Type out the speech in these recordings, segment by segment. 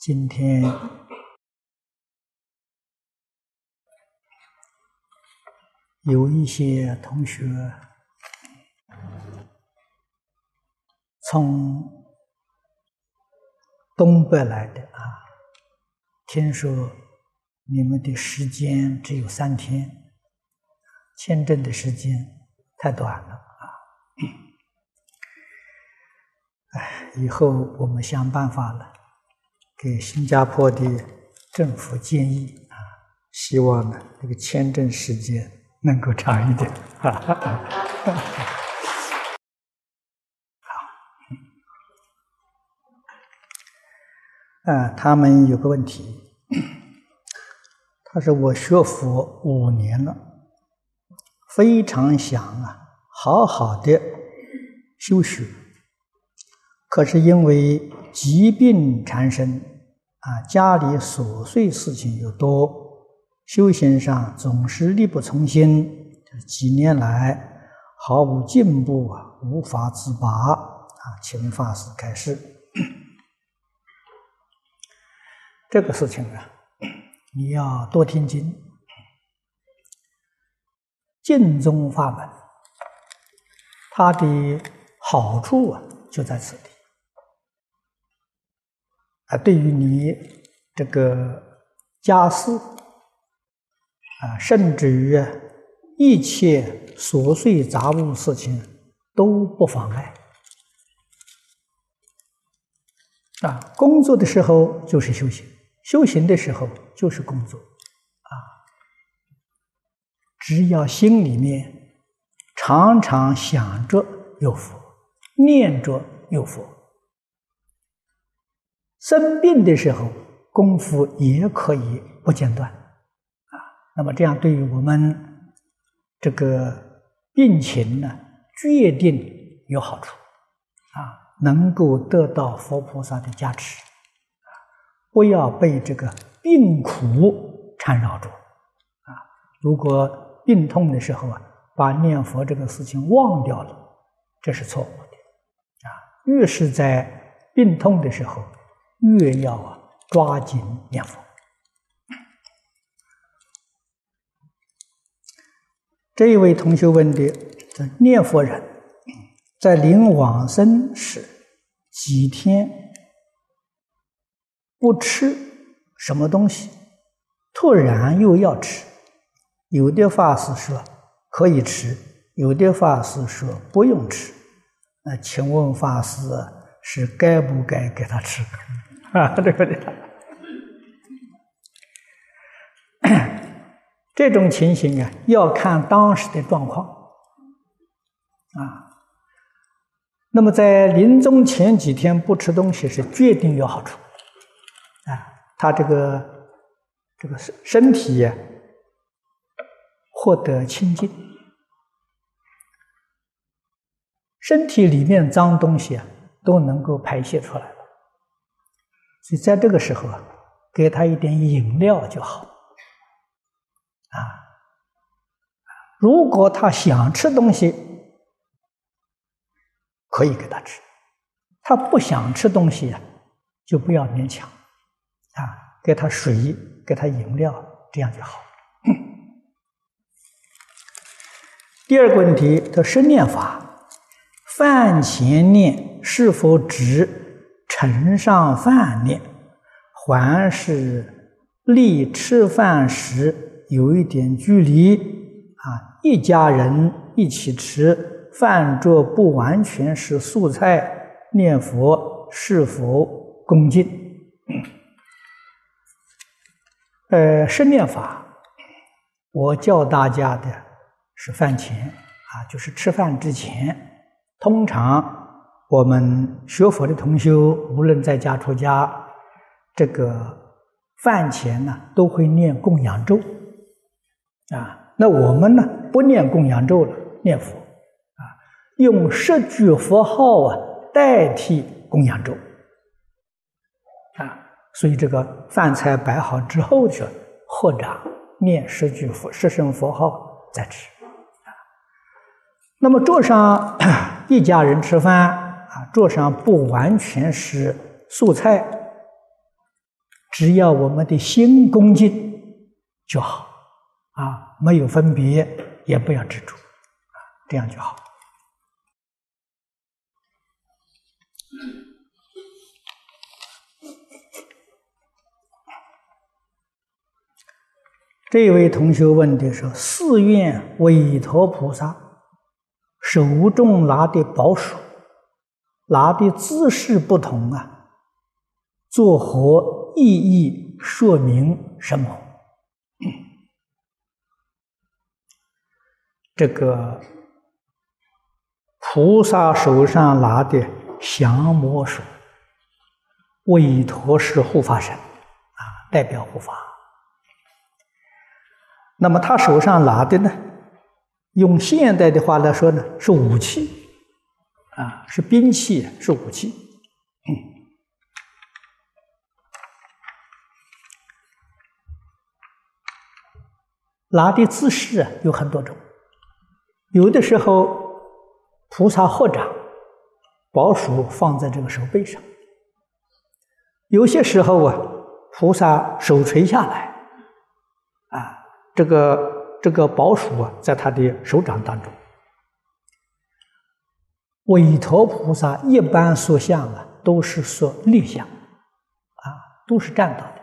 今天有一些同学从东北来的啊，听说你们的时间只有三天，签证的时间太短了啊！哎，以后我们想办法了。给新加坡的政府建议啊，希望呢这个签证时间能够长一点。好，啊，他们有个问题，他说我学佛五年了，非常想啊好好的修学，可是因为疾病缠身。啊，家里琐碎事情又多，修行上总是力不从心。几年来毫无进步啊，无法自拔啊，请法师开示。这个事情啊，你要多听经，净宗法门，它的好处啊，就在此地。啊，对于你这个家事啊，甚至于一切琐碎杂物事情都不妨碍啊。工作的时候就是修行，修行的时候就是工作啊。只要心里面常常想着有佛，念着有佛。生病的时候，功夫也可以不间断，啊，那么这样对于我们这个病情呢，决定有好处，啊，能够得到佛菩萨的加持，啊，不要被这个病苦缠绕住，啊，如果病痛的时候啊，把念佛这个事情忘掉了，这是错误的，啊，越是在病痛的时候。越要啊抓紧念佛。这一位同学问的：念佛人在临往生时几天不吃什么东西，突然又要吃，有的法师说可以吃，有的法师说不用吃。那请问法师是该不该给他吃？啊，对不对？这种情形啊，要看当时的状况啊。那么在临终前几天不吃东西是决定有好处啊。他这个这个身身体呀，获得清净，身体里面脏东西啊都能够排泄出来。所以在这个时候啊，给他一点饮料就好，啊，如果他想吃东西，可以给他吃；他不想吃东西呀，就不要勉强，啊，给他水，给他饮料，这样就好。第二个问题，他生念法，饭前念是否指？盛上饭念，还是离吃饭时有一点距离啊？一家人一起吃饭桌，不完全是素菜，念佛是否恭敬？呃，生念法，我教大家的是饭前啊，就是吃饭之前，通常。我们学佛的同修，无论在家出家，这个饭前呢，都会念供养咒啊。那我们呢，不念供养咒了，念佛啊，用十句佛号啊代替供养咒啊。所以这个饭菜摆好之后，去，或者念十句佛十声佛号再吃啊。那么桌上 一家人吃饭。啊，桌上不完全是素菜，只要我们的心恭敬就好，啊，没有分别，也不要执着，啊，这样就好。这位同学问的是：寺院韦陀菩萨手中拿的宝杵，拿的姿势不同啊，作何意义？说明什么？这个菩萨手上拿的降魔杵，韦陀是护法神啊，代表护法。那么他手上拿的呢？用现代的话来说呢，是武器，啊，是兵器，是武器。拿的姿势啊有很多种，有的时候菩萨合掌，宝鼠放在这个手背上；有些时候啊，菩萨手垂下来，啊。这个这个宝鼠啊，在他的手掌当中。韦陀菩萨一般塑像啊，都是塑立像，啊，都是站到的，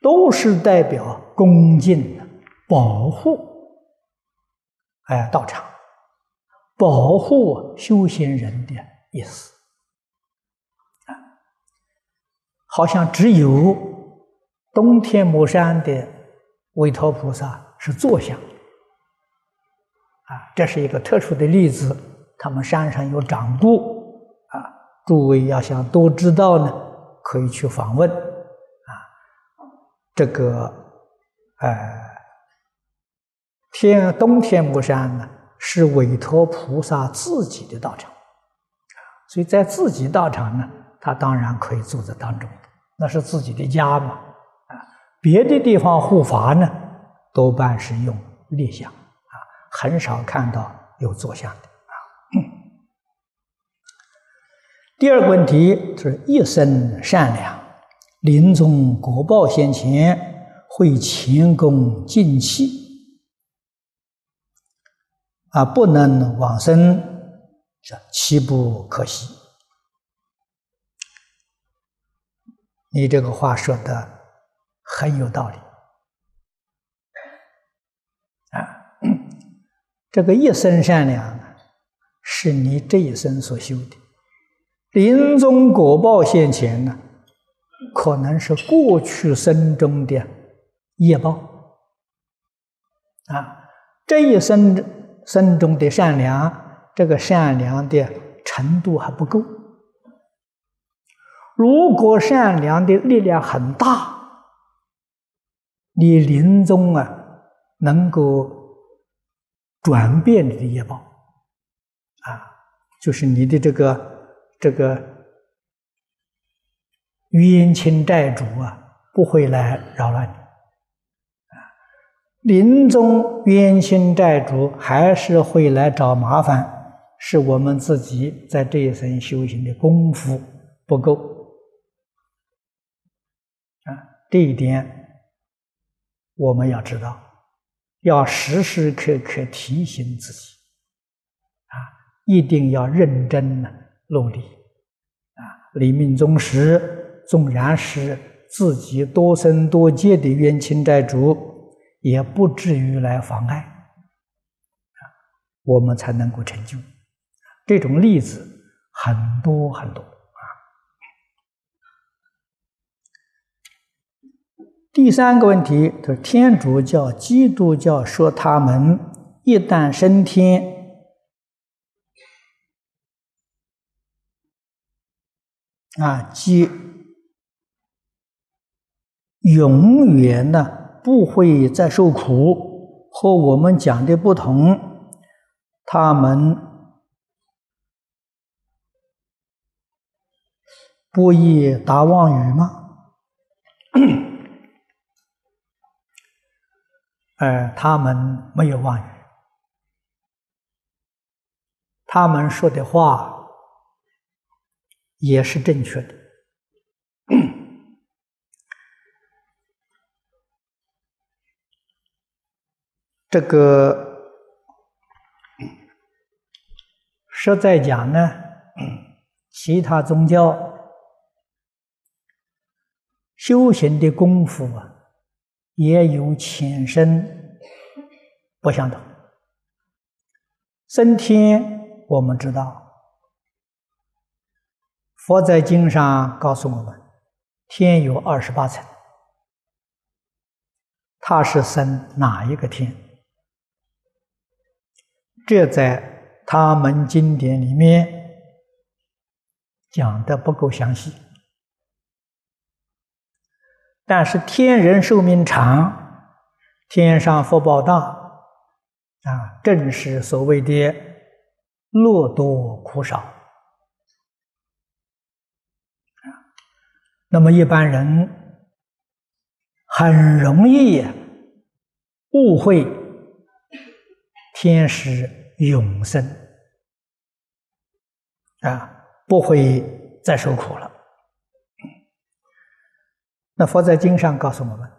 都是代表恭敬的保护，哎，道场，保护修行人的意思，啊，好像只有东天摩山的。韦陀菩萨是坐像，啊，这是一个特殊的例子。他们山上有掌故，啊，诸位要想多知道呢，可以去访问，啊，这个，呃，天东天目山呢是韦陀菩萨自己的道场，啊，所以在自己道场呢，他当然可以坐在当中，那是自己的家嘛啊。别的地方护法呢，多半是用立像啊，很少看到有坐像的啊。第二个问题是一生善良，临终果报先前会前功尽弃啊，不能往生，是岂不可惜？你这个话说的。很有道理啊！这个一生善良是你这一生所修的，临终果报现前呢，可能是过去生中的业报啊。这一生生中的善良，这个善良的程度还不够。如果善良的力量很大，你临终啊，能够转变你的业报，啊，就是你的这个这个冤亲债主啊，不会来扰乱你，啊，临终冤亲债主还是会来找麻烦，是我们自己在这一生修行的功夫不够，啊，这一点。我们要知道，要时时刻刻提醒自己，啊，一定要认真的努力，啊，临命终时，纵然是自己多生多劫的冤亲债主，也不至于来妨碍，啊，我们才能够成就。这种例子很多很多啊。第三个问题，就是天主教、基督教说他们一旦升天，啊，即永远呢不会再受苦，和我们讲的不同，他们不以达妄语吗？呃，他们没有妄语，他们说的话也是正确的。这个实在讲呢，其他宗教修行的功夫啊，也有浅深不相同。升天，我们知道。佛在经上告诉我们，天有二十八层，他是生哪一个天？这在他们经典里面讲的不够详细，但是天人寿命长，天上福报大。啊，正是所谓的乐多苦少啊。那么一般人很容易误会天时永生啊，不会再受苦了。那佛在经上告诉我们，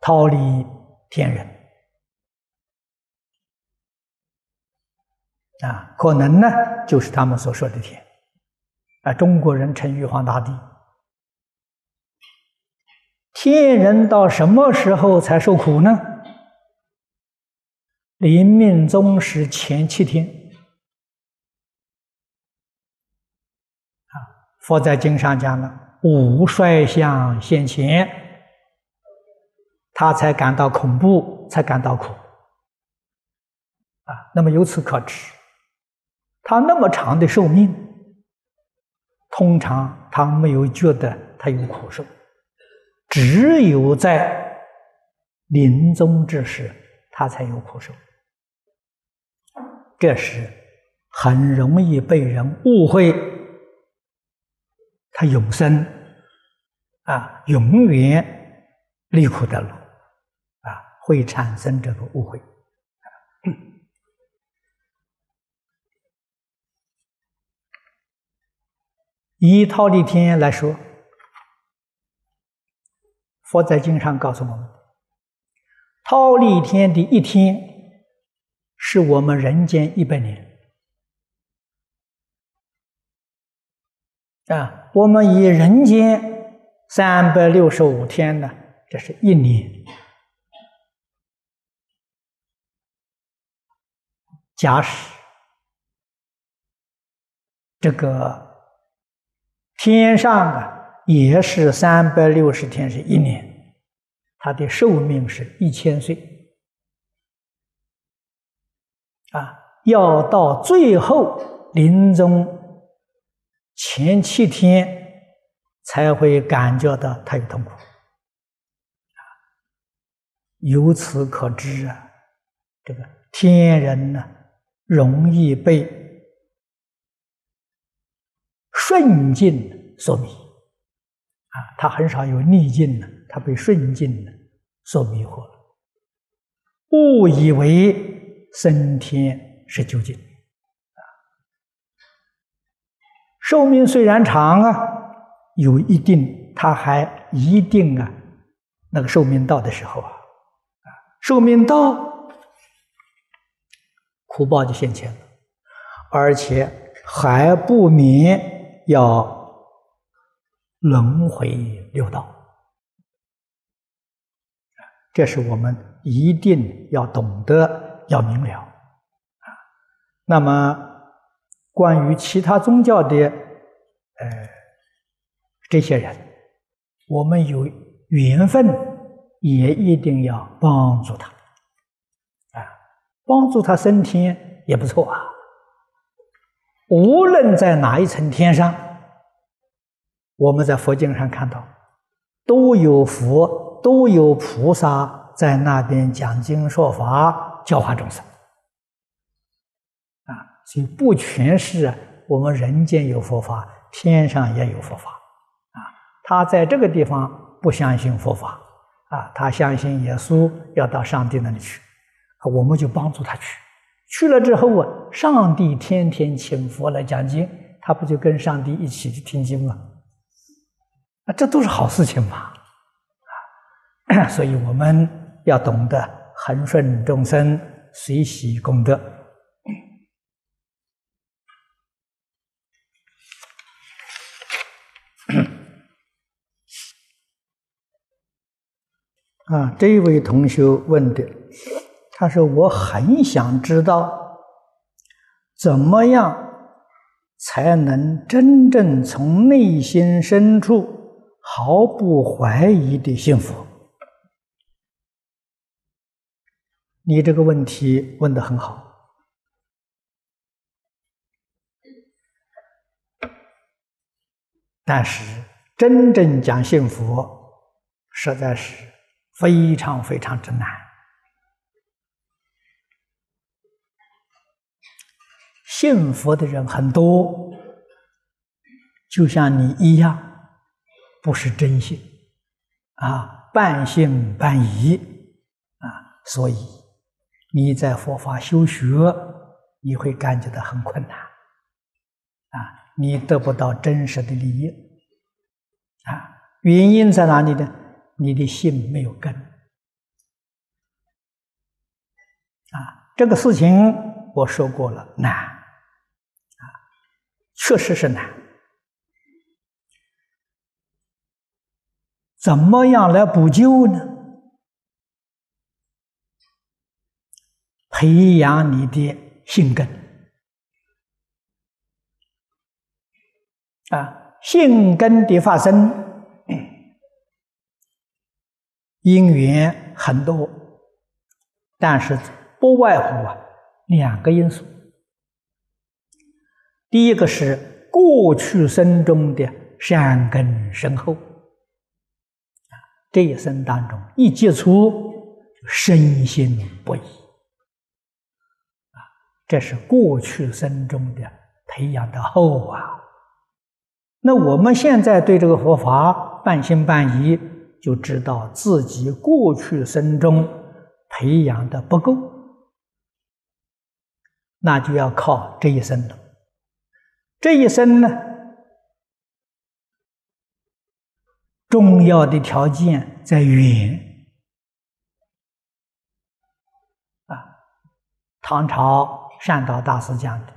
逃离。天人啊，可能呢，就是他们所说的天啊。中国人称玉皇大帝，天人到什么时候才受苦呢？临命终时前七天啊。佛在经上讲了，五衰相现前。他才感到恐怖，才感到苦，啊！那么由此可知，他那么长的寿命，通常他没有觉得他有苦受，只有在临终之时，他才有苦受。这时很容易被人误会，他永生，啊，永远离苦得乐。啊会产生这个误会。以忉利天来说，佛在经上告诉我们，忉利天的一天是我们人间一百年啊。我们以人间三百六十五天呢，这是一年。假使这个天上啊，也是三百六十天是一年，他的寿命是一千岁啊，要到最后临终前七天才会感觉到他有痛苦，由此可知啊，这个天人呢。容易被顺境所迷啊，他很少有逆境的，他被顺境的所迷惑了，误以为升天是究竟啊。寿命虽然长啊，有一定，他还一定啊，那个寿命到的时候啊，啊，寿命到。福报就现前了，而且还不免要轮回六道，这是我们一定要懂得、要明了啊。那么，关于其他宗教的呃这些人，我们有缘分，也一定要帮助他啊。帮助他升天也不错啊。无论在哪一层天上，我们在佛经上看到，都有佛，都有菩萨在那边讲经说法，教化众生。啊，所以不全是我们人间有佛法，天上也有佛法。啊，他在这个地方不相信佛法，啊，他相信耶稣要到上帝那里去。我们就帮助他去，去了之后啊，上帝天天请佛来讲经，他不就跟上帝一起去听经吗？啊，这都是好事情嘛，啊，所以我们要懂得恒顺众生，随喜功德。啊，这位同学问的，他说：“我很想知道，怎么样才能真正从内心深处毫不怀疑的幸福？”你这个问题问的很好，但是真正讲幸福，实在是。非常非常之难。幸福的人很多，就像你一样，不是真信啊，半信半疑啊，所以你在佛法修学，你会感觉到很困难啊，你得不到真实的利益啊，原因在哪里呢？你的心没有根啊！这个事情我说过了，难啊，确实是难。怎么样来补救呢？培养你的性根啊，性根的发生。因缘很多，但是不外乎啊两个因素。第一个是过去生中的善根深厚，这一生当中一接触就深信不疑，啊，这是过去生中的培养的厚啊。那我们现在对这个佛法半信半疑。就知道自己过去生中培养的不够，那就要靠这一生了。这一生呢，重要的条件在缘啊。唐朝善导大师讲的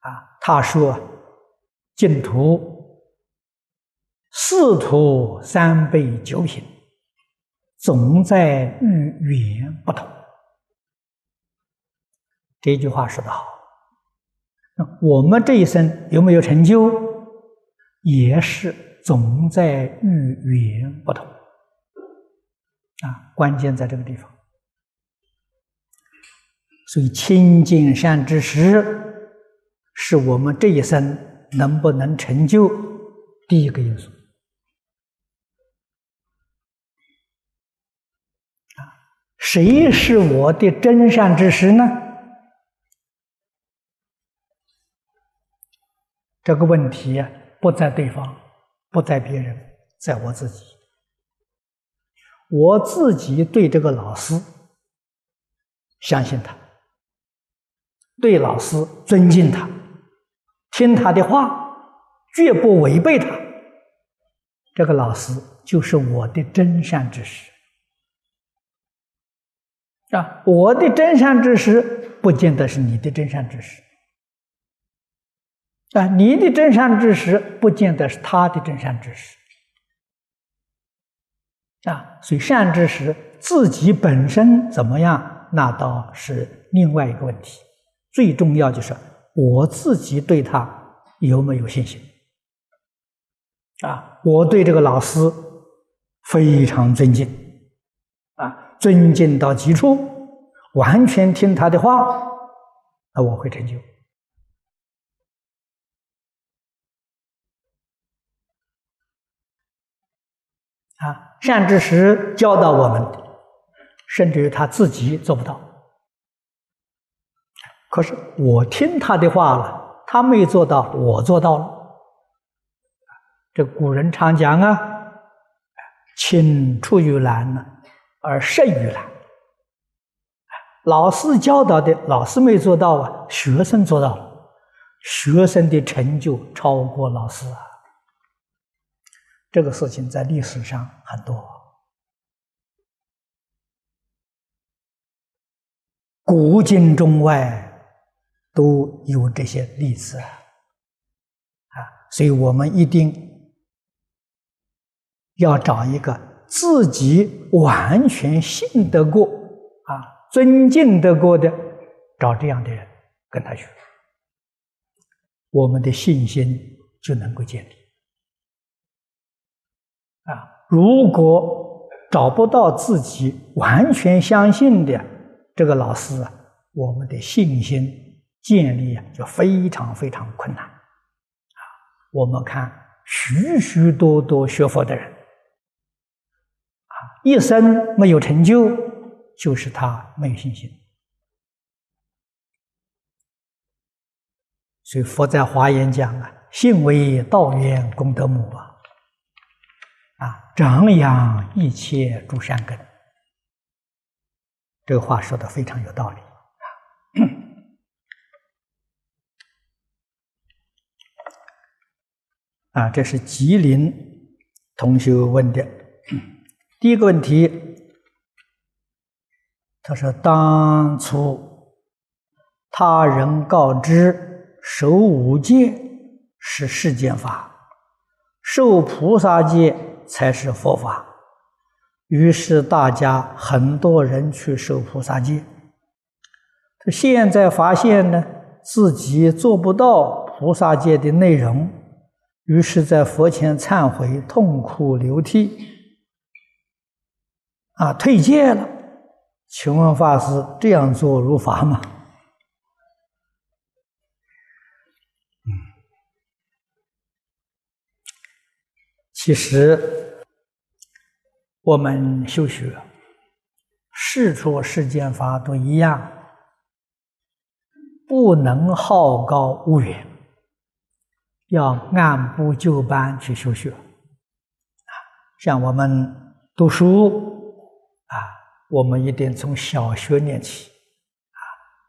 啊，他说净土。四土三辈九品，总在遇缘不同。这句话说得好。那我们这一生有没有成就？也是总在遇缘不同。啊，关键在这个地方。所以清净善知识，是我们这一生能不能成就第一个因素啊。谁是我的真善之识呢？这个问题呀，不在对方，不在别人，在我自己。我自己对这个老师相信他，对老师尊敬他，听他的话，绝不违背他。这个老师就是我的真善知识。啊，我的真善知识不见得是你的真善知识，啊，你的真善知识不见得是他的真善知识，啊，所以善知识自己本身怎么样，那倒是另外一个问题。最重要就是我自己对他有没有信心，啊，我对这个老师非常尊敬，啊。尊敬到极处，完全听他的话，那我会成就。啊，善知识教导我们，甚至于他自己做不到。可是我听他的话了，他没做到，我做到了。这古人常讲啊，“青出于蓝呢。”而胜于难。老师教导的，老师没做到啊，学生做到了，学生的成就超过老师啊。这个事情在历史上很多，古今中外都有这些例子啊，所以我们一定要找一个自己完全信得过啊、尊敬得过的，找这样的人跟他学，我们的信心就能够建立。如果找不到自己完全相信的这个老师啊，我们的信心建立啊就非常非常困难。啊，我们看许许多多学佛的人，啊，一生没有成就，就是他没有信心。所以佛在华严讲啊，信为道源功德母啊。长养一切诸善根，这个话说的非常有道理啊！这是吉林同学问的第一个问题。他说：“当初他人告知守五戒是世间法，受菩萨戒。”才是佛法，于是大家很多人去受菩萨戒。他现在发现呢，自己做不到菩萨戒的内容，于是，在佛前忏悔，痛哭流涕，啊，退戒了。请问法师，这样做如法吗？其实，我们修学，世出世间法都一样，不能好高骛远，要按部就班去修学。啊，像我们读书啊，我们一定从小学念起，啊，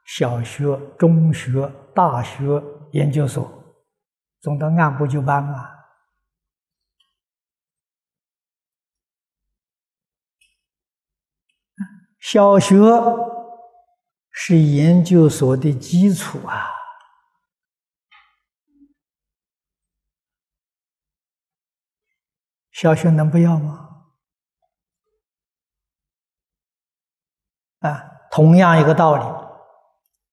小学、中学、大学、研究所，总得按部就班嘛。小学是研究所的基础啊！小学能不要吗？啊，同样一个道理，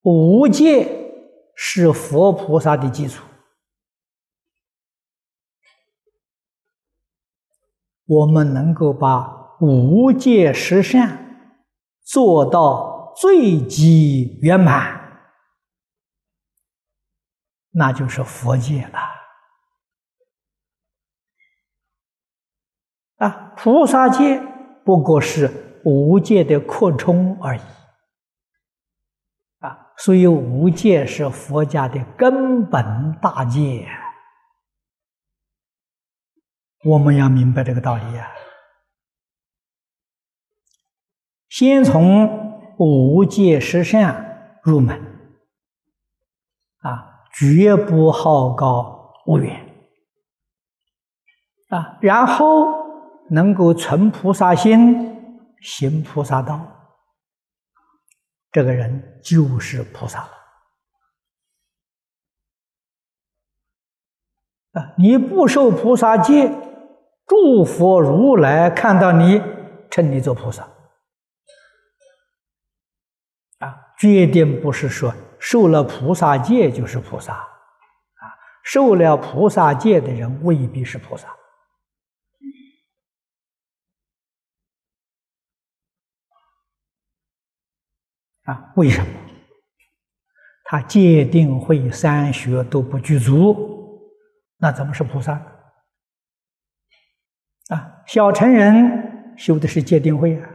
无戒是佛菩萨的基础，我们能够把无戒实善。做到最极圆满，那就是佛界了。啊，菩萨界不过是无界的扩充而已。啊，所以无界是佛家的根本大戒。我们要明白这个道理呀。先从五戒十善入门，啊，绝不好高骛远，啊，然后能够存菩萨心，行菩萨道，这个人就是菩萨了。啊，你不受菩萨戒，诸佛如来看到你，称你做菩萨。决定不是说受了菩萨戒就是菩萨，啊，受了菩萨戒的人未必是菩萨，啊，为什么？他戒定慧三学都不具足，那怎么是菩萨？啊，小乘人修的是戒定慧啊。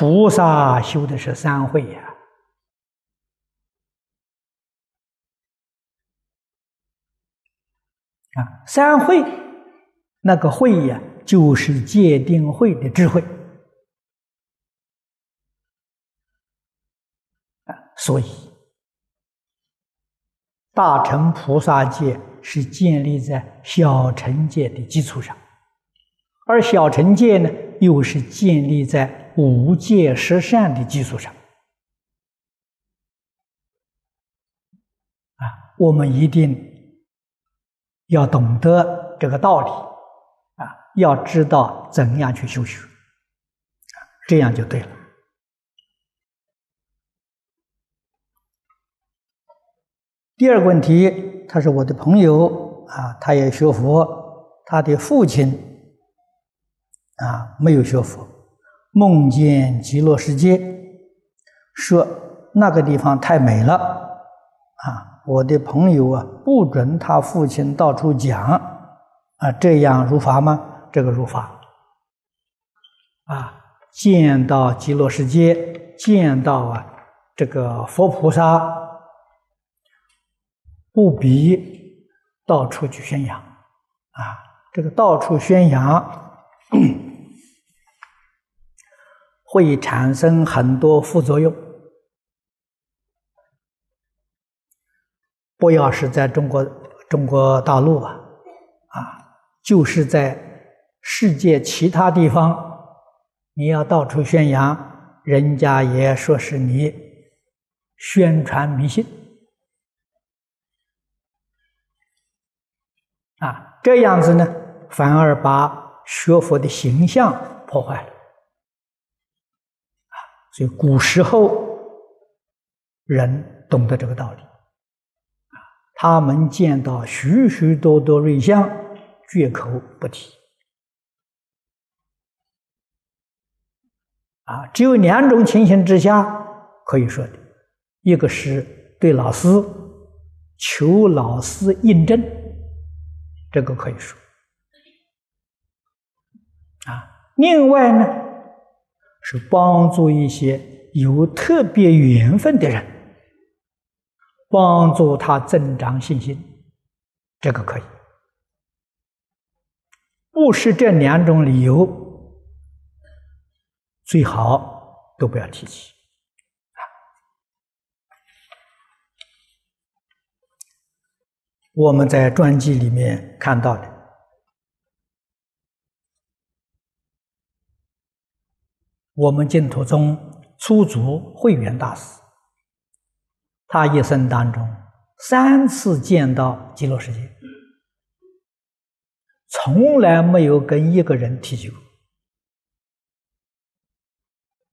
菩萨修的是三慧呀，啊，三慧那个慧呀，就是戒定慧的智慧。啊，所以大乘菩萨戒是建立在小乘戒的基础上，而小乘戒呢，又是建立在无戒十善的基础上。啊，我们一定要懂得这个道理，啊，要知道怎样去修学，这样就对了。第二个问题，他是我的朋友啊，他也学佛，他的父亲啊没有学佛，梦见极乐世界，说那个地方太美了啊，我的朋友啊不准他父亲到处讲啊，这样如法吗？这个如法啊，见到极乐世界，见到啊这个佛菩萨。不必到处去宣扬，啊，这个到处宣扬会产生很多副作用。不要是在中国中国大陆啊，啊，就是在世界其他地方，你要到处宣扬，人家也说是你宣传迷信。啊，这样子呢，反而把学佛的形象破坏了。所以古时候人懂得这个道理，啊，他们见到许许多多瑞相，绝口不提。啊，只有两种情形之下可以说的，一个是对老师求老师印证。这个可以说啊，另外呢，是帮助一些有特别缘分的人，帮助他增长信心，这个可以。不是这两种理由，最好都不要提起。我们在传记里面看到的，我们净土宗初祖慧远大师，他一生当中三次见到极乐世界，从来没有跟一个人提起过。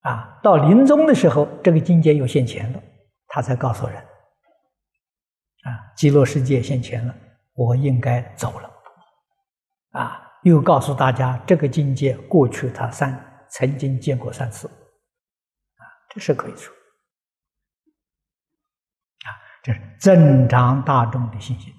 啊，到临终的时候，这个境界又现前了，他才告诉人。啊，极乐世界现前了，我应该走了。啊，又告诉大家，这个境界过去他三曾经见过三次。啊，这是可以说。啊，这是正常大众的信心。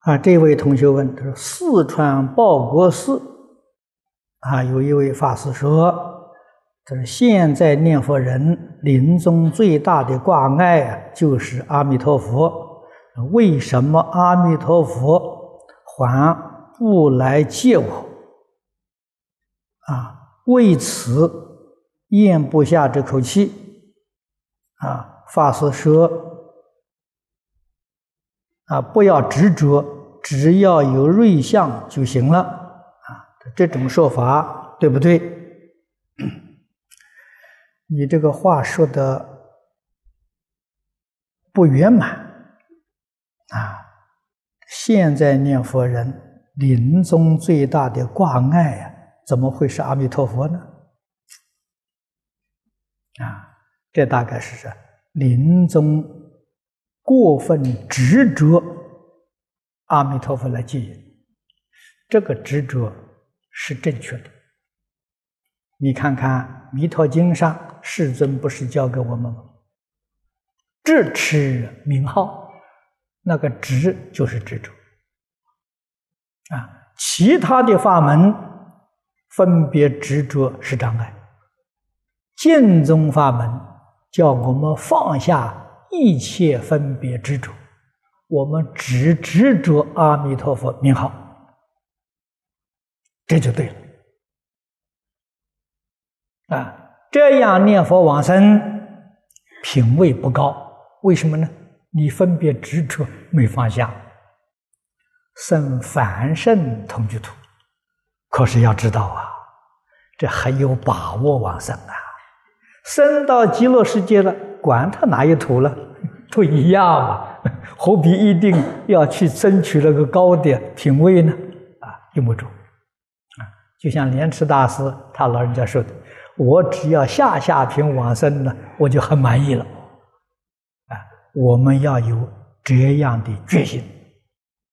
啊，这位同学问他说：“四川报国寺啊，有一位法师说，他说现在念佛人临终最大的挂碍啊，就是阿弥陀佛。为什么阿弥陀佛还不来接我？啊，为此咽不下这口气。啊，法师说。”啊，不要执着，只要有瑞相就行了。啊，这种说法对不对？你这个话说的不圆满。啊，现在念佛人临终最大的挂碍呀，怎么会是阿弥陀佛呢？啊，这大概是说临终。过分执着阿弥陀佛来接引，这个执着是正确的。你看看《弥陀经》上，世尊不是教给我们吗？智持名号，那个执就是执着啊。其他的法门分别执着是障碍，净宗法门叫我们放下。一切分别执着，我们只执着阿弥陀佛名号，这就对了。啊，这样念佛往生，品位不高，为什么呢？你分别执着没放下，生凡圣同居土。可是要知道啊，这很有把握往生啊，生到极乐世界了。管他哪一土了，都一样嘛，何必一定要去争取那个高的品位呢？啊，用不着。啊，就像莲池大师他老人家说的：“我只要下下品往生呢，我就很满意了。”啊，我们要有这样的决心，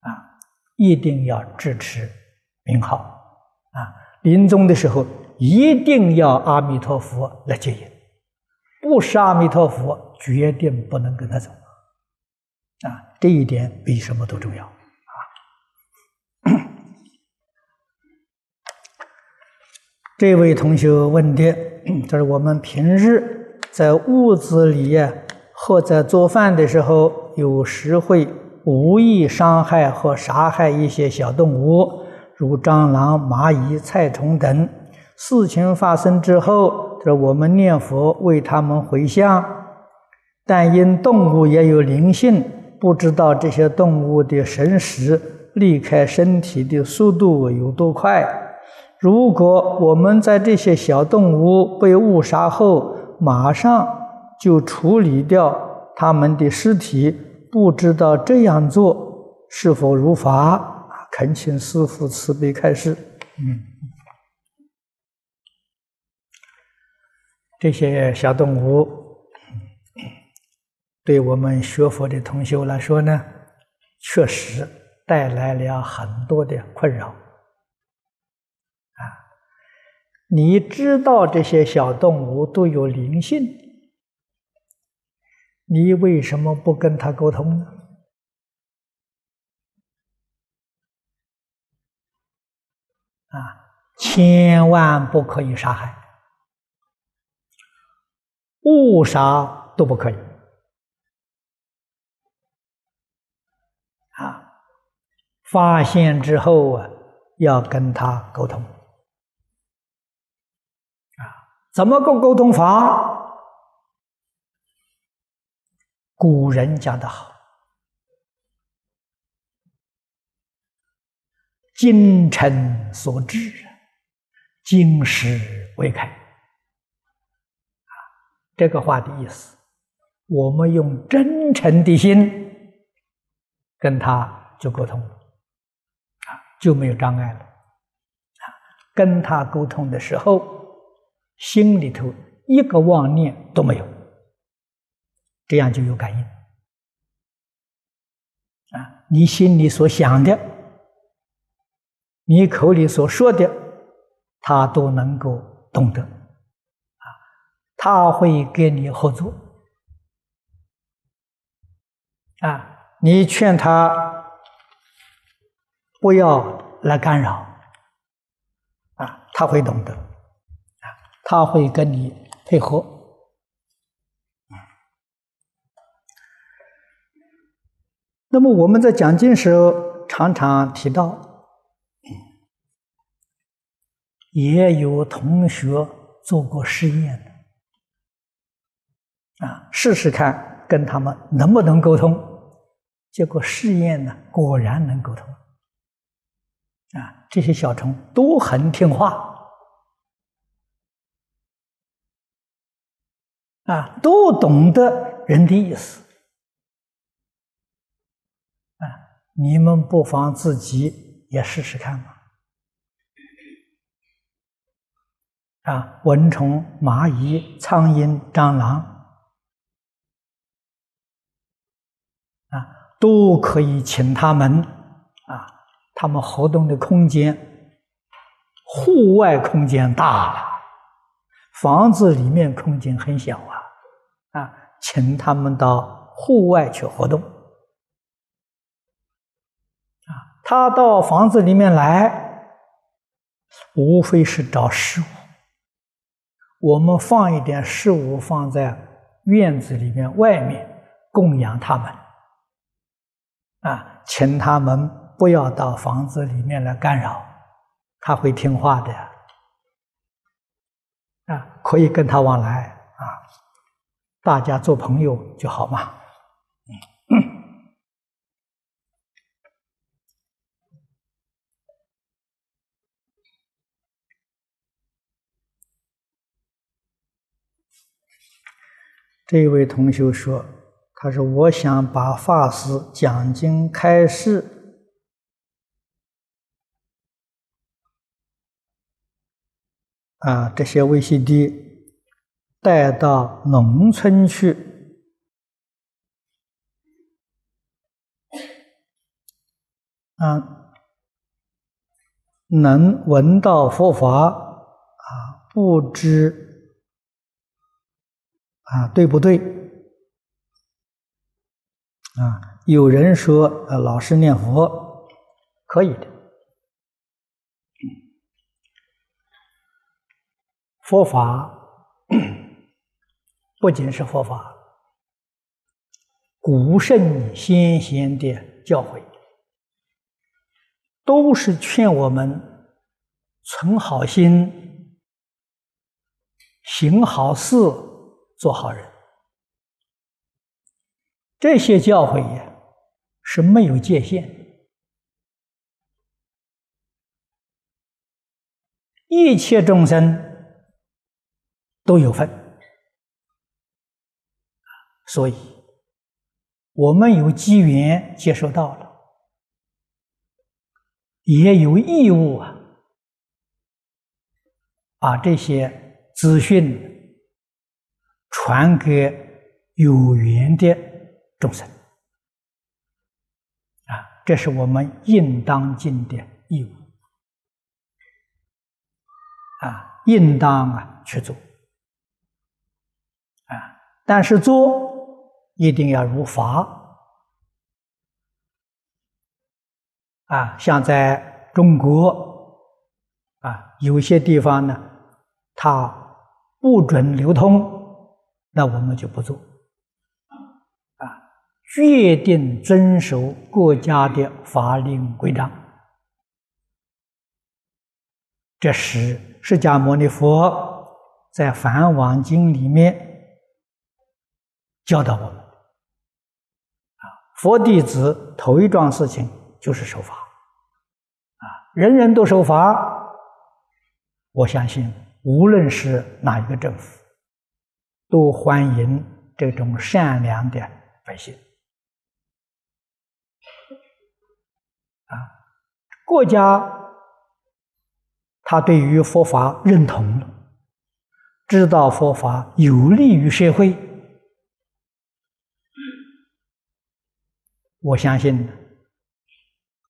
啊，一定要支持名号，啊，临终的时候一定要阿弥陀佛来接引。不是阿弥陀佛，决定不能跟他走啊！这一点比什么都重要啊！这位同学问的，就是我们平日在屋子里，或在做饭的时候，有时会无意伤害或杀害一些小动物，如蟑螂、蚂蚁、菜虫等。事情发生之后，这我们念佛为他们回向，但因动物也有灵性，不知道这些动物的神识离开身体的速度有多快。如果我们在这些小动物被误杀后，马上就处理掉他们的尸体，不知道这样做是否如法？恳请师父慈悲开示。嗯。这些小动物，对我们学佛的同修来说呢，确实带来了很多的困扰。啊，你知道这些小动物都有灵性，你为什么不跟他沟通呢？啊，千万不可以杀害。误杀都不可以啊！发现之后啊，要跟他沟通啊。怎么个沟通法？古人讲的好：“精诚所至，金石为开。”这个话的意思，我们用真诚的心跟他就沟通，啊，就没有障碍了，啊，跟他沟通的时候，心里头一个妄念都没有，这样就有感应，啊，你心里所想的，你口里所说的，他都能够懂得。他会跟你合作啊！你劝他不要来干扰啊，他会懂得啊，他会跟你配合。那么我们在讲经时候常常提到，也有同学做过实验。啊，试试看跟他们能不能沟通，结果试验呢，果然能沟通。啊，这些小虫都很听话，啊，都懂得人的意思。啊，你们不妨自己也试试看吧。啊，蚊虫、蚂蚁、苍蝇、蟑螂。都可以请他们啊，他们活动的空间，户外空间大了，房子里面空间很小啊，啊，请他们到户外去活动，啊，他到房子里面来，无非是找食物，我们放一点食物放在院子里面外面。供养他们，啊，请他们不要到房子里面来干扰，他会听话的，啊，可以跟他往来啊，大家做朋友就好嘛。这位同学说：“他说我想把法师讲经开示啊，这些 VCD 带到农村去啊，能闻到佛法啊，不知。”啊，对不对？啊，有人说，呃，老师念佛可以的。佛法不仅是佛法，古圣先贤的教诲，都是劝我们存好心，行好事。做好人，这些教诲呀是没有界限，一切众生都有份，所以我们有机缘接受到了，也有义务啊，把这些资讯。传给有缘的众生。啊，这是我们应当尽的义务。啊，应当啊去做。啊，但是做一定要如法。啊，像在中国啊，有些地方呢，它不准流通。那我们就不做，决定遵守国家的法令规章。这是释迦牟尼佛在《梵网经》里面教导我们，啊，佛弟子头一桩事情就是守法，啊，人人都守法，我相信无论是哪一个政府。都欢迎这种善良的百姓啊！国家他对于佛法认同了，知道佛法有利于社会，我相信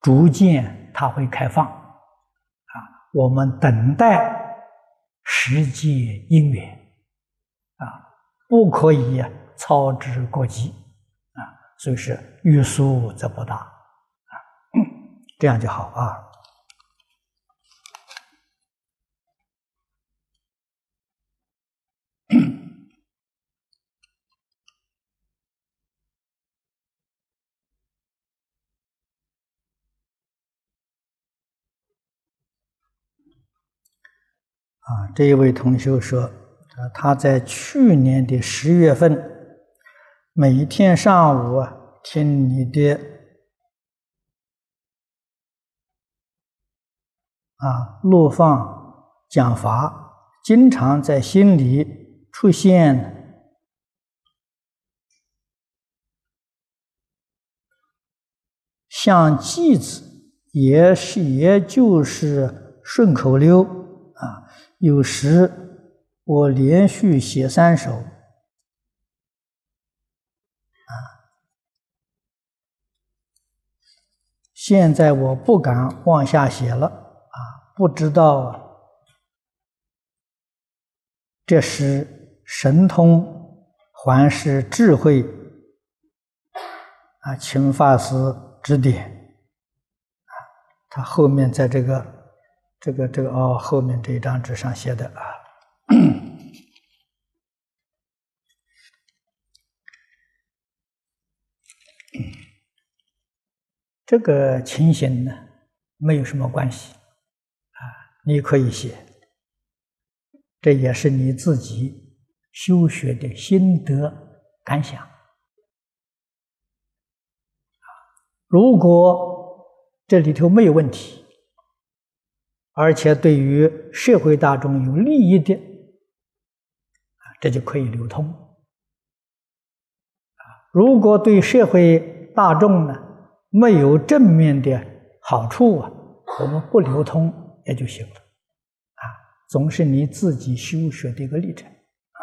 逐渐他会开放啊！我们等待时机因缘啊！不可以操之过急啊，所以是欲速则不达，这样就好啊。啊，这一位同学说。他在去年的十月份，每一天上午听你的啊落放讲法，经常在心里出现像句子，也是也就是顺口溜啊，有时。我连续写三首，啊，现在我不敢往下写了，不知道这是神通还是智慧，啊，请法师指点，啊，他后面在这个这个这个哦后面这一张纸上写的啊。这个情形呢，没有什么关系，你可以写，这也是你自己修学的心得感想。如果这里头没有问题，而且对于社会大众有利益的，这就可以流通。如果对社会大众呢？没有正面的好处啊，我们不流通也就行了，啊，总是你自己修学的一个历程，啊，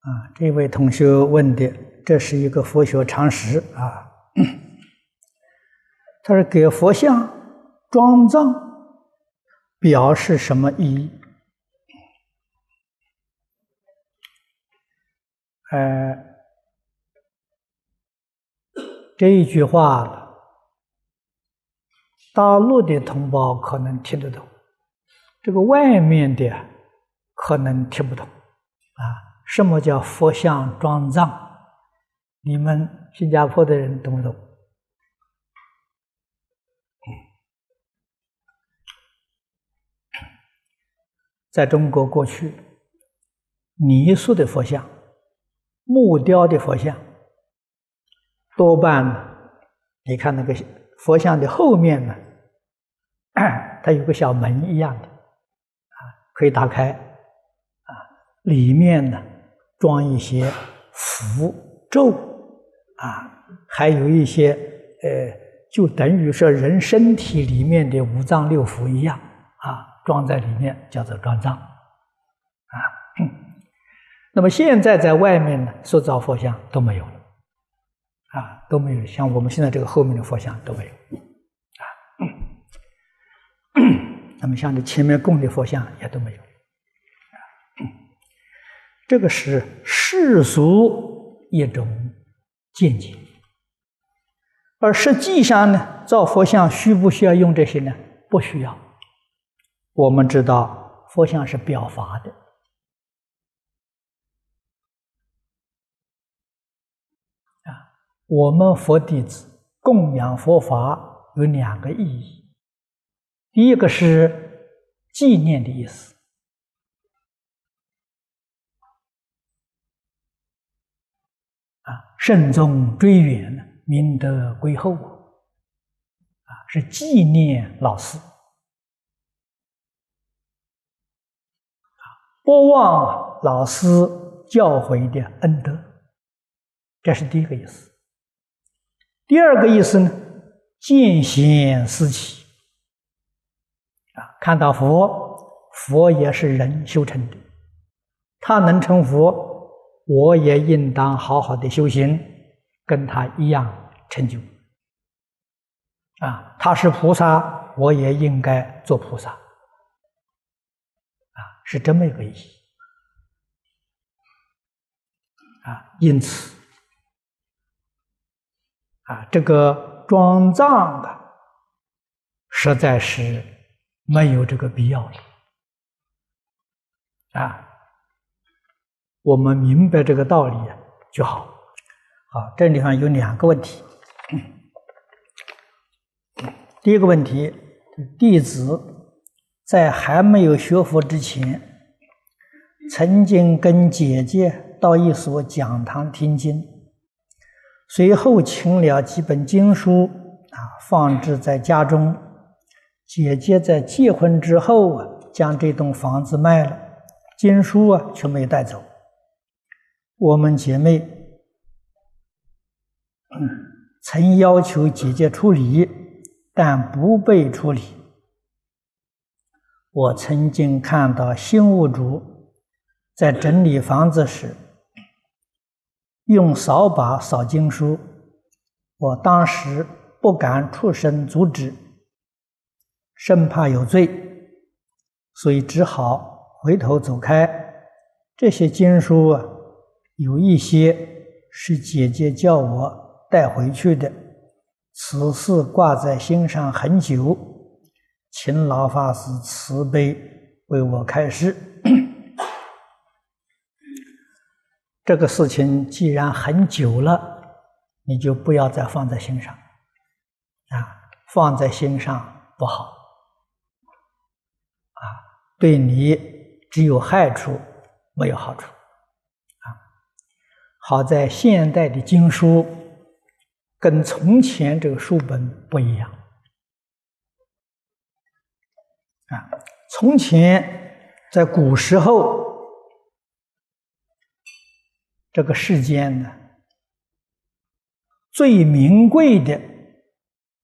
啊，这位同学问的，这是一个佛学常识啊，他说给佛像装藏。表示什么意义？呃，这一句话，大陆的同胞可能听得懂，这个外面的可能听不懂。啊，什么叫佛像装藏？你们新加坡的人懂不懂？在中国过去，泥塑的佛像、木雕的佛像，多半你看那个佛像的后面呢，它有个小门一样的，啊，可以打开，啊，里面呢装一些符咒，啊，还有一些呃，就等于说人身体里面的五脏六腑一样，啊。装在里面叫做装藏，那么现在在外面呢，塑造佛像都没有了，啊，都没有像我们现在这个后面的佛像都没有，啊，那么像这前面供的佛像也都没有，啊，这个是世俗一种见解，而实际上呢，造佛像需不需要用这些呢？不需要。我们知道佛像是表法的。我们佛弟子供养佛法有两个意义，第一个是纪念的意思啊，慎终追远，明德归厚啊，是纪念老师。啊不忘老师教诲的恩德，这是第一个意思。第二个意思呢，见贤思齐啊，看到佛，佛也是人修成的，他能成佛，我也应当好好的修行，跟他一样成就。啊，他是菩萨，我也应该做菩萨。啊是这么一个意思啊，因此啊，这个装藏的，实在是没有这个必要了啊。我们明白这个道理就好。好，这地方有两个问题。第一个问题，弟子。在还没有学佛之前，曾经跟姐姐到一所讲堂听经，随后请了几本经书啊，放置在家中。姐姐在结婚之后啊，将这栋房子卖了，经书啊却没带走。我们姐妹曾要求姐姐处理，但不被处理。我曾经看到新屋主在整理房子时，用扫把扫经书，我当时不敢出声阻止，生怕有罪，所以只好回头走开。这些经书啊，有一些是姐姐叫我带回去的，此事挂在心上很久。请老法师慈悲为我开示。这个事情既然很久了，你就不要再放在心上，啊，放在心上不好，啊，对你只有害处，没有好处，啊，好在现代的经书跟从前这个书本不一样，啊，从前在古时候。这个世间呢，最名贵的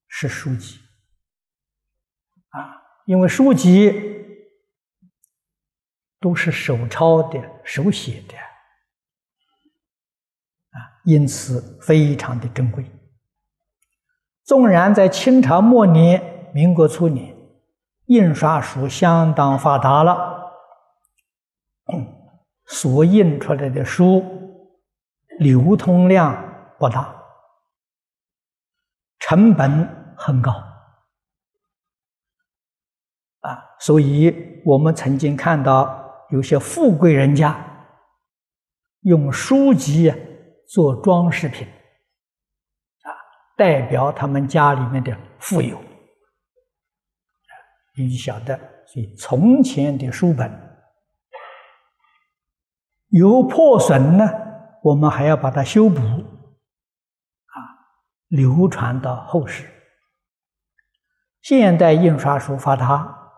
是书籍啊，因为书籍都是手抄的、手写的啊，因此非常的珍贵。纵然在清朝末年、民国初年，印刷术相当发达了，所印出来的书。流通量不大，成本很高啊，所以我们曾经看到有些富贵人家用书籍做装饰品啊，代表他们家里面的富有。你晓得，所以从前的书本有破损呢。我们还要把它修补，啊，流传到后世。现代印刷术发达，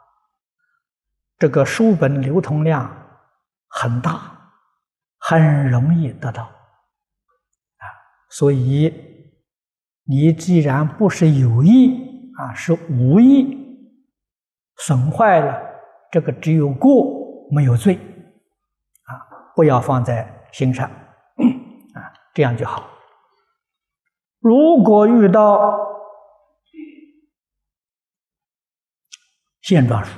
这个书本流通量很大，很容易得到，啊，所以你既然不是有意啊，是无意损坏了，这个只有过没有罪，啊，不要放在心上。这样就好。如果遇到现状书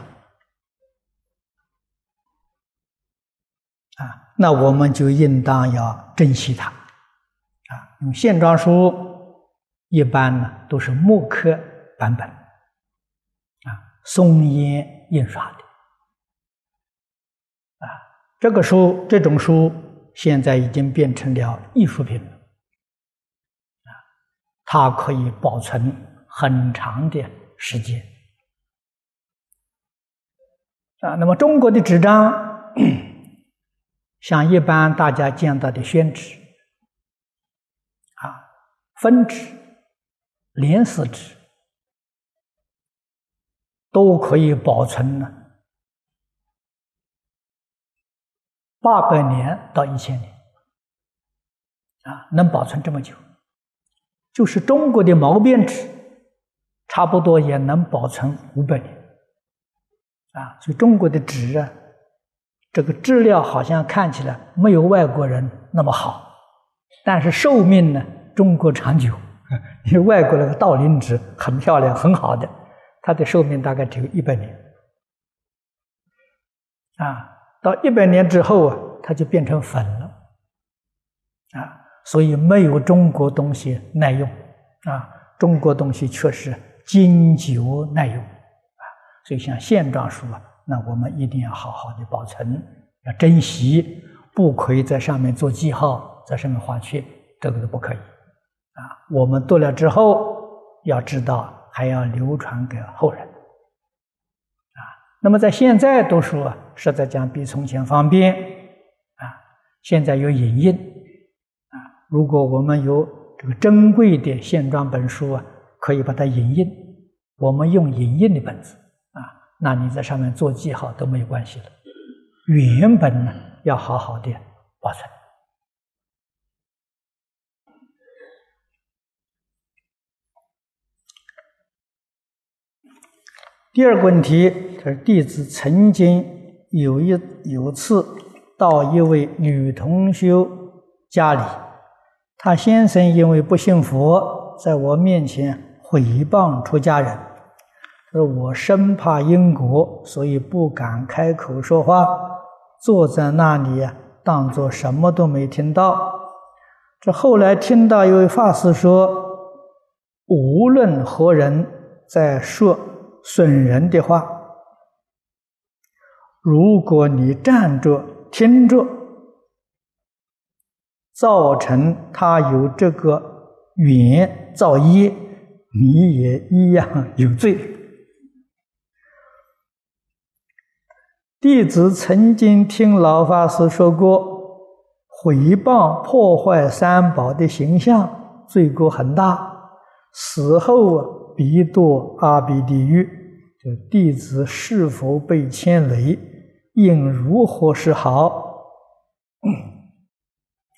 啊，那我们就应当要珍惜它啊。用现状书一般呢都是木刻版本啊，松烟印刷的啊。这个书，这种书。现在已经变成了艺术品了，它可以保存很长的时间，啊，那么中国的纸张，像一般大家见到的宣纸，啊，分纸、连丝纸，都可以保存呢。八百年到一千年，啊，能保存这么久，就是中国的毛边纸，差不多也能保存五百年，啊，所以中国的纸啊，这个质量好像看起来没有外国人那么好，但是寿命呢，中国长久，因为外国那个道林纸很漂亮很好的，它的寿命大概只有一百年，啊。到一百年之后啊，它就变成粉了，啊，所以没有中国东西耐用，啊，中国东西确实经久耐用，啊，所以像线状书啊，那我们一定要好好的保存，要珍惜，不可以在上面做记号，在上面画圈，这个都不可以，啊，我们读了之后要知道，还要流传给后人。那么在现在读书啊，实在讲比从前方便啊。现在有影印啊，如果我们有这个珍贵的线装本书啊，可以把它影印。我们用影印的本子啊，那你在上面做记号都没有关系了。原本呢，要好好的保存。第二个问题。而弟子曾经有一有次到一位女同修家里，她先生因为不信佛，在我面前毁谤出家人，说我生怕因果，所以不敢开口说话，坐在那里啊，当作什么都没听到。这后来听到一位法师说，无论何人在说损人的话。如果你站着听着，造成他有这个缘造业，你也一样有罪。弟子曾经听老法师说过，毁谤破坏三宝的形象，罪过很大，死后啊必堕阿鼻地狱。就弟子是否被牵累，应如何是好？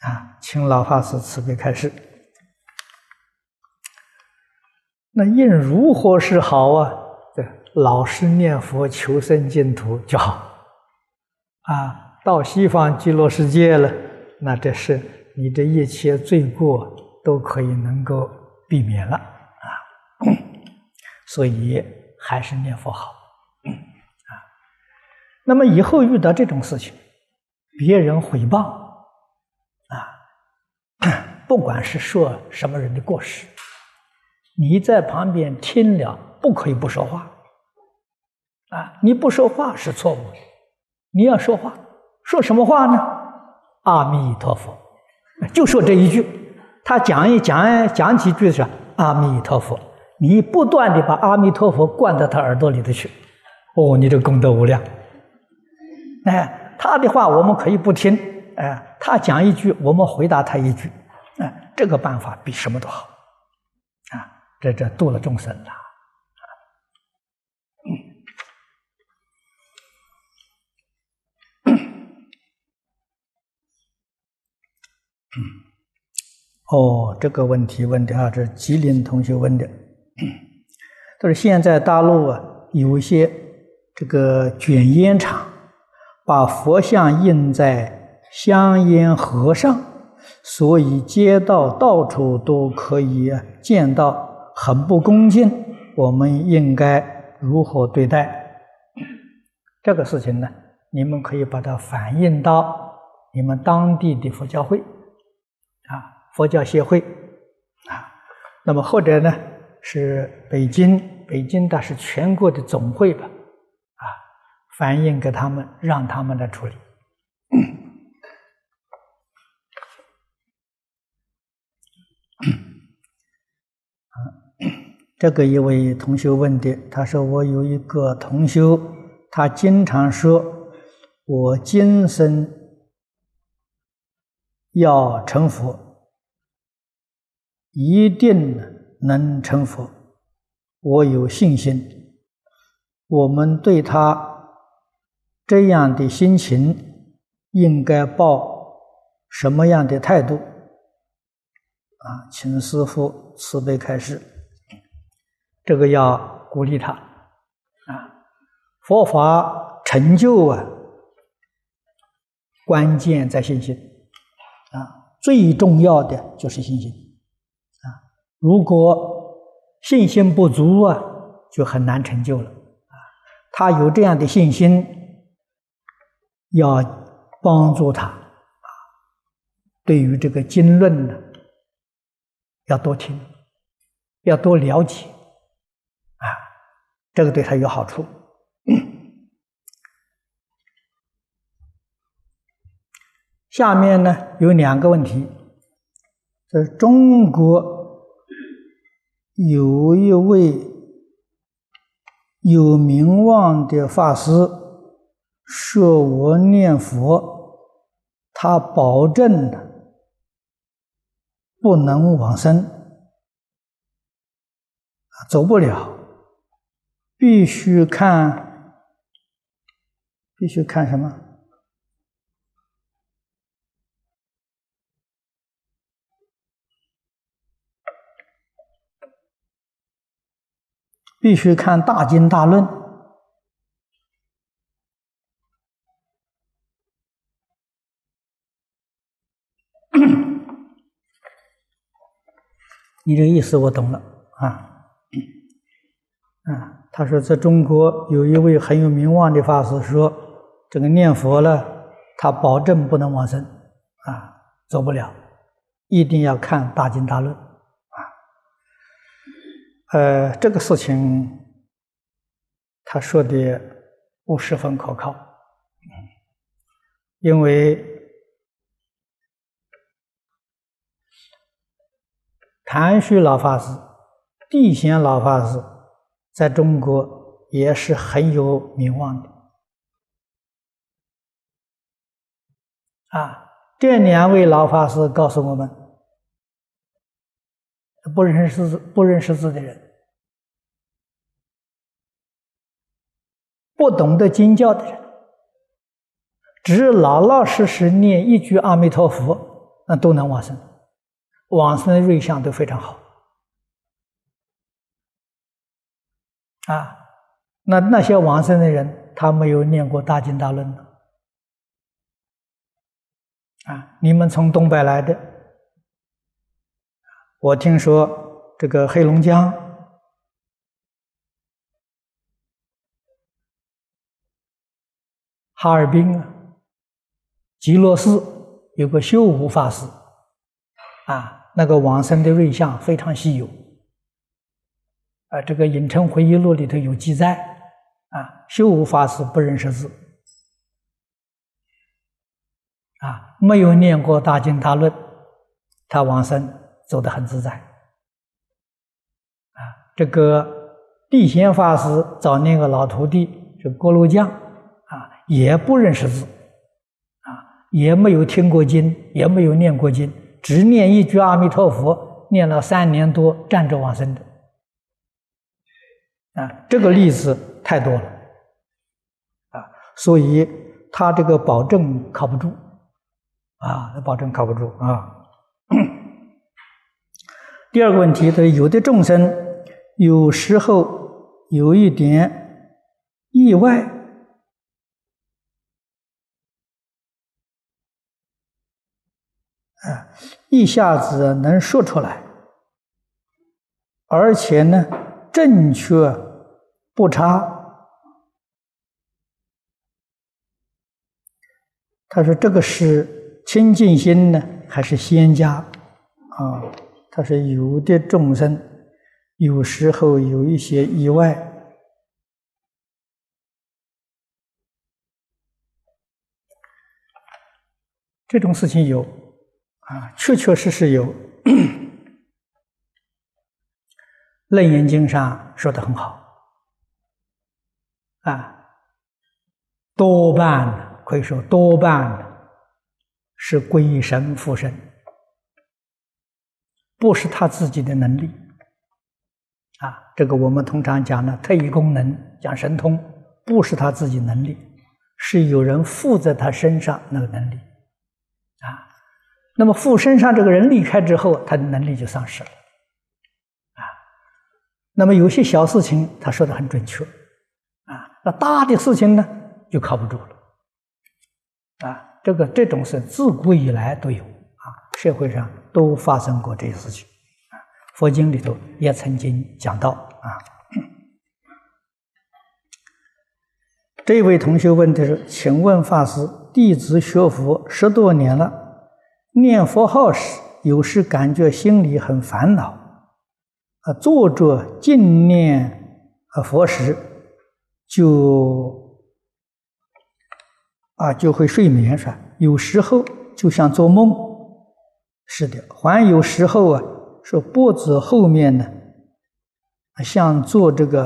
啊，请老法师慈悲开示。那应如何是好啊？对，老实念佛求生净土就好。啊，到西方极乐世界了，那这是你这一切罪过都可以能够避免了啊。所以还是念佛好。那么以后遇到这种事情，别人毁谤。不管是说什么人的过失，你在旁边听了，不可以不说话。啊，你不说话是错误的，你要说话，说什么话呢？阿弥陀佛，就说这一句。他讲一讲讲几句是阿弥陀佛，你不断的把阿弥陀佛灌到他耳朵里头去，哦，你这功德无量。哎，他的话我们可以不听，哎，他讲一句，我们回答他一句。哎，这个办法比什么都好，啊，这这度了众生了，哦，这个问题问的啊，这吉林同学问的，他说现在大陆啊，有一些这个卷烟厂，把佛像印在香烟盒上。所以街道到处都可以见到，很不恭敬。我们应该如何对待这个事情呢？你们可以把它反映到你们当地的佛教会啊，佛教协会啊。那么或者呢，是北京，北京的是全国的总会吧，反映给他们，让他们来处理。这个一位同学问的，他说：“我有一个同修，他经常说，我今生要成佛，一定能成佛，我有信心。我们对他这样的心情，应该抱什么样的态度？啊，请师父慈悲开示。”这个要鼓励他啊！佛法成就啊，关键在信心啊，最重要的就是信心啊。如果信心不足啊，就很难成就了啊。他有这样的信心，要帮助他啊。对于这个经论呢，要多听，要多了解啊。这个对他有好处。下面呢有两个问题：在中国有一位有名望的法师说我念佛，他保证不能往生，走不了。必须看，必须看什么？必须看大经大论。你这个意思我懂了啊，啊。他说，在中国有一位很有名望的法师说：“这个念佛呢，他保证不能往生，啊，走不了，一定要看大经大论，啊，呃，这个事情他说的不十分可靠，因为谭旭老法师、地贤老法师在中国也是很有名望的啊。这两位老法师告诉我们：不认识字、不认识字的人，不懂得经教的人。只老老实实念一句阿弥陀佛，那都能往生，往生的瑞相都非常好。啊，那那些往生的人，他没有念过大经大论的。啊，你们从东北来的，我听说这个黑龙江、哈尔滨啊。极乐寺有个修武法师，啊，那个往生的瑞相非常稀有，啊，这个《隐城回忆录》里头有记载，啊，修武法师不认识字，啊，没有念过大经大论，他往生走得很自在，啊，这个地仙法师找那个老徒弟，这锅炉匠，啊，也不认识字。啊也没有听过经，也没有念过经，只念一句阿弥陀佛，念了三年多，站着往生的。啊，这个例子太多了，啊，所以他这个保证靠不住，啊，保证靠不住啊。第二个问题，对有的众生有时候有一点意外。啊，一下子能说出来，而且呢，正确不差。他说：“这个是清净心呢，还是仙家？”啊，他说：“有的众生有时候有一些意外，这种事情有。”啊，确确实实有，《楞严经》上说的很好，啊，多半可以说多半是鬼神附身，不是他自己的能力，啊，这个我们通常讲的特异功能，讲神通，不是他自己能力，是有人附在他身上那个能力，那么附身上这个人离开之后，他的能力就丧失了，啊，那么有些小事情他说的很准确，啊，那大的事情呢就靠不住了，啊，这个这种是自古以来都有，啊，社会上都发生过这些事情，佛经里头也曾经讲到，啊，这位同学问的是，请问法师，弟子学佛十多年了。念佛号时，有时感觉心里很烦恼，啊，坐着静念啊佛时，就啊就会睡眠是吧？有时候就像做梦似的，还有时候啊，说脖子后面呢，像做这个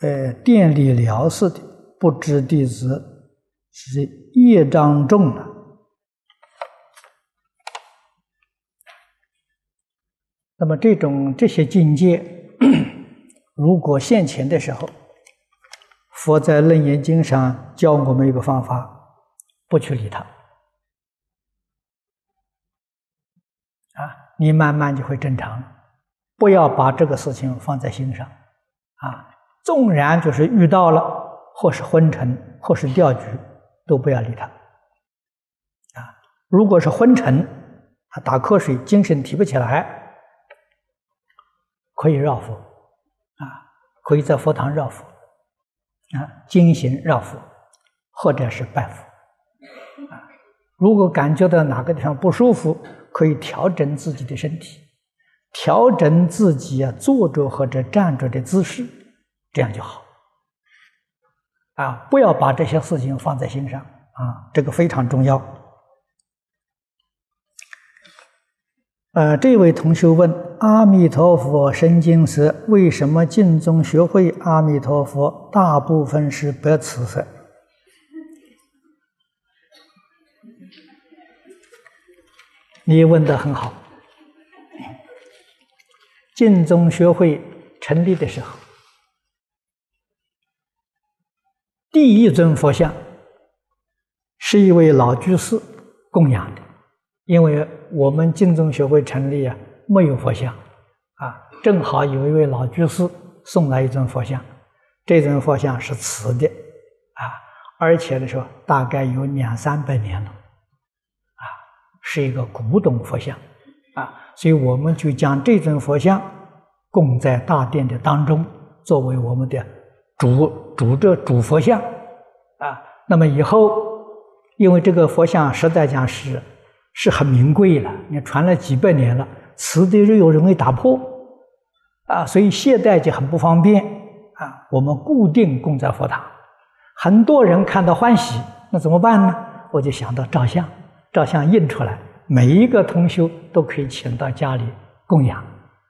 呃电理疗似的，不知弟子是业障重了。那么这种这些境界，如果现前的时候，佛在《楞严经》上教我们一个方法，不去理它，啊，你慢慢就会正常。不要把这个事情放在心上，啊，纵然就是遇到了，或是昏沉，或是掉局，都不要理他，啊，如果是昏沉，啊，打瞌睡，精神提不起来。可以绕佛，啊，可以在佛堂绕佛，啊，进行绕佛，或者是拜佛，啊，如果感觉到哪个地方不舒服，可以调整自己的身体，调整自己啊坐着或者站着的姿势，这样就好，啊，不要把这些事情放在心上，啊，这个非常重要。呃，这位同学问：阿弥陀佛生经时，为什么净宗学会阿弥陀佛大部分是白瓷色？你问的很好。净宗学会成立的时候，第一尊佛像是一位老居士供养的，因为我们净宗学会成立啊，没有佛像啊，正好有一位老居士送来一尊佛像，这尊佛像是瓷的啊，而且的说大概有两三百年了啊，是一个古董佛像啊，所以我们就将这尊佛像供在大殿的当中，作为我们的主主这主佛像啊。那么以后，因为这个佛像实在讲是是很名贵了，你传了几百年了，瓷的又容易打破啊，所以携带就很不方便啊。我们固定供在佛堂，很多人看到欢喜，那怎么办呢？我就想到照相，照相印出来，每一个同修都可以请到家里供养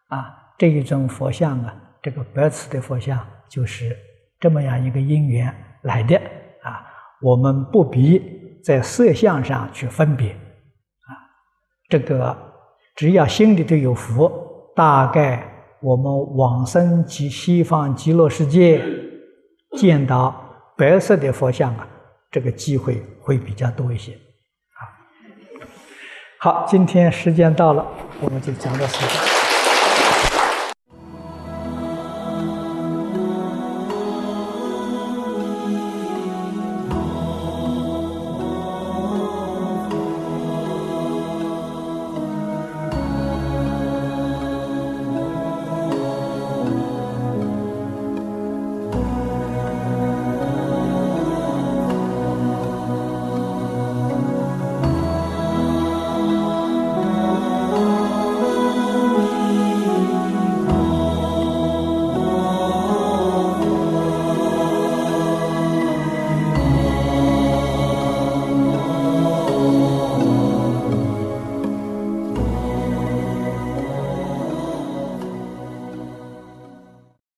啊。这一尊佛像啊，这个白瓷的佛像就是这么样一个因缘来的啊。我们不必在色相上去分别，这个只要心里头有佛，大概我们往生极西方极乐世界见到白色的佛像啊，这个机会会比较多一些啊。好，今天时间到了，我们就讲到此。